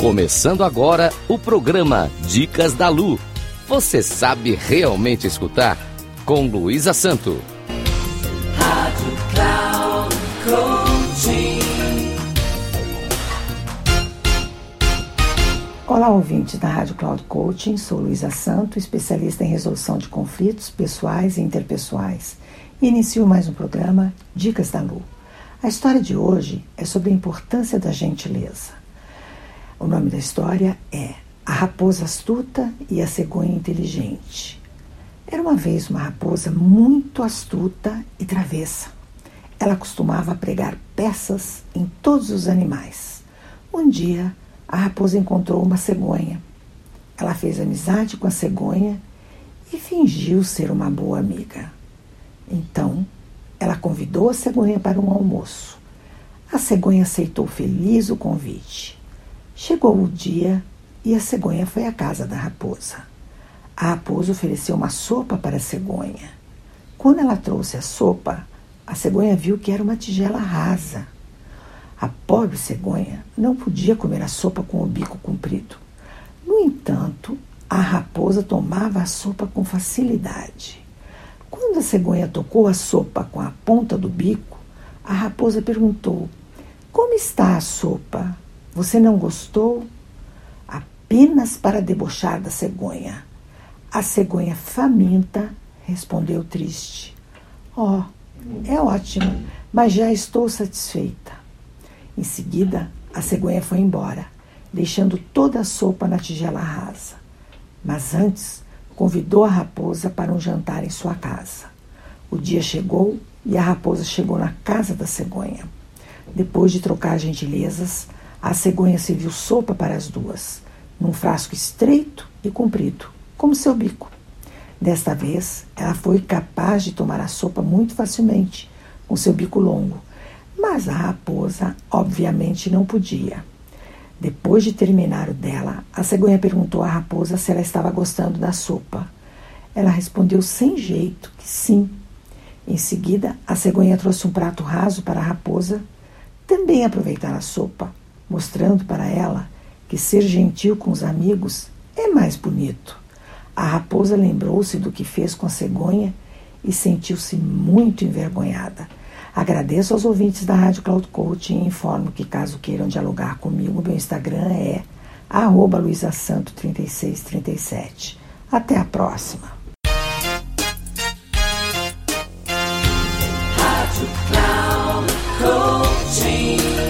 Começando agora o programa Dicas da Lu. Você sabe realmente escutar? Com Luísa Santo. Rádio Cloud Coaching. Olá, ouvintes da Rádio Cloud Coaching. Sou Luísa Santo, especialista em resolução de conflitos pessoais e interpessoais. E inicio mais um programa Dicas da Lu. A história de hoje é sobre a importância da gentileza. O nome da história é A Raposa Astuta e a Cegonha Inteligente. Era uma vez uma raposa muito astuta e travessa. Ela costumava pregar peças em todos os animais. Um dia, a raposa encontrou uma cegonha. Ela fez amizade com a cegonha e fingiu ser uma boa amiga. Então, ela convidou a cegonha para um almoço. A cegonha aceitou feliz o convite. Chegou o dia e a cegonha foi à casa da raposa. A raposa ofereceu uma sopa para a cegonha. Quando ela trouxe a sopa, a cegonha viu que era uma tigela rasa. A pobre cegonha não podia comer a sopa com o bico comprido. No entanto, a raposa tomava a sopa com facilidade. Quando a cegonha tocou a sopa com a ponta do bico, a raposa perguntou: Como está a sopa? Você não gostou? Apenas para debochar da cegonha. A cegonha faminta respondeu triste: Oh, é ótimo, mas já estou satisfeita. Em seguida, a cegonha foi embora, deixando toda a sopa na tigela rasa. Mas antes, convidou a raposa para um jantar em sua casa. O dia chegou e a raposa chegou na casa da cegonha. Depois de trocar gentilezas, a cegonha serviu sopa para as duas, num frasco estreito e comprido, como seu bico. Desta vez, ela foi capaz de tomar a sopa muito facilmente, com seu bico longo, mas a raposa, obviamente, não podia. Depois de terminar o dela, a cegonha perguntou à raposa se ela estava gostando da sopa. Ela respondeu sem jeito que sim. Em seguida, a cegonha trouxe um prato raso para a raposa também aproveitar a sopa, mostrando para ela que ser gentil com os amigos é mais bonito. A raposa lembrou-se do que fez com a cegonha e sentiu-se muito envergonhada. Agradeço aos ouvintes da Rádio Cloud Coaching e informo que, caso queiram dialogar comigo, meu Instagram é luisasanto3637. Até a próxima!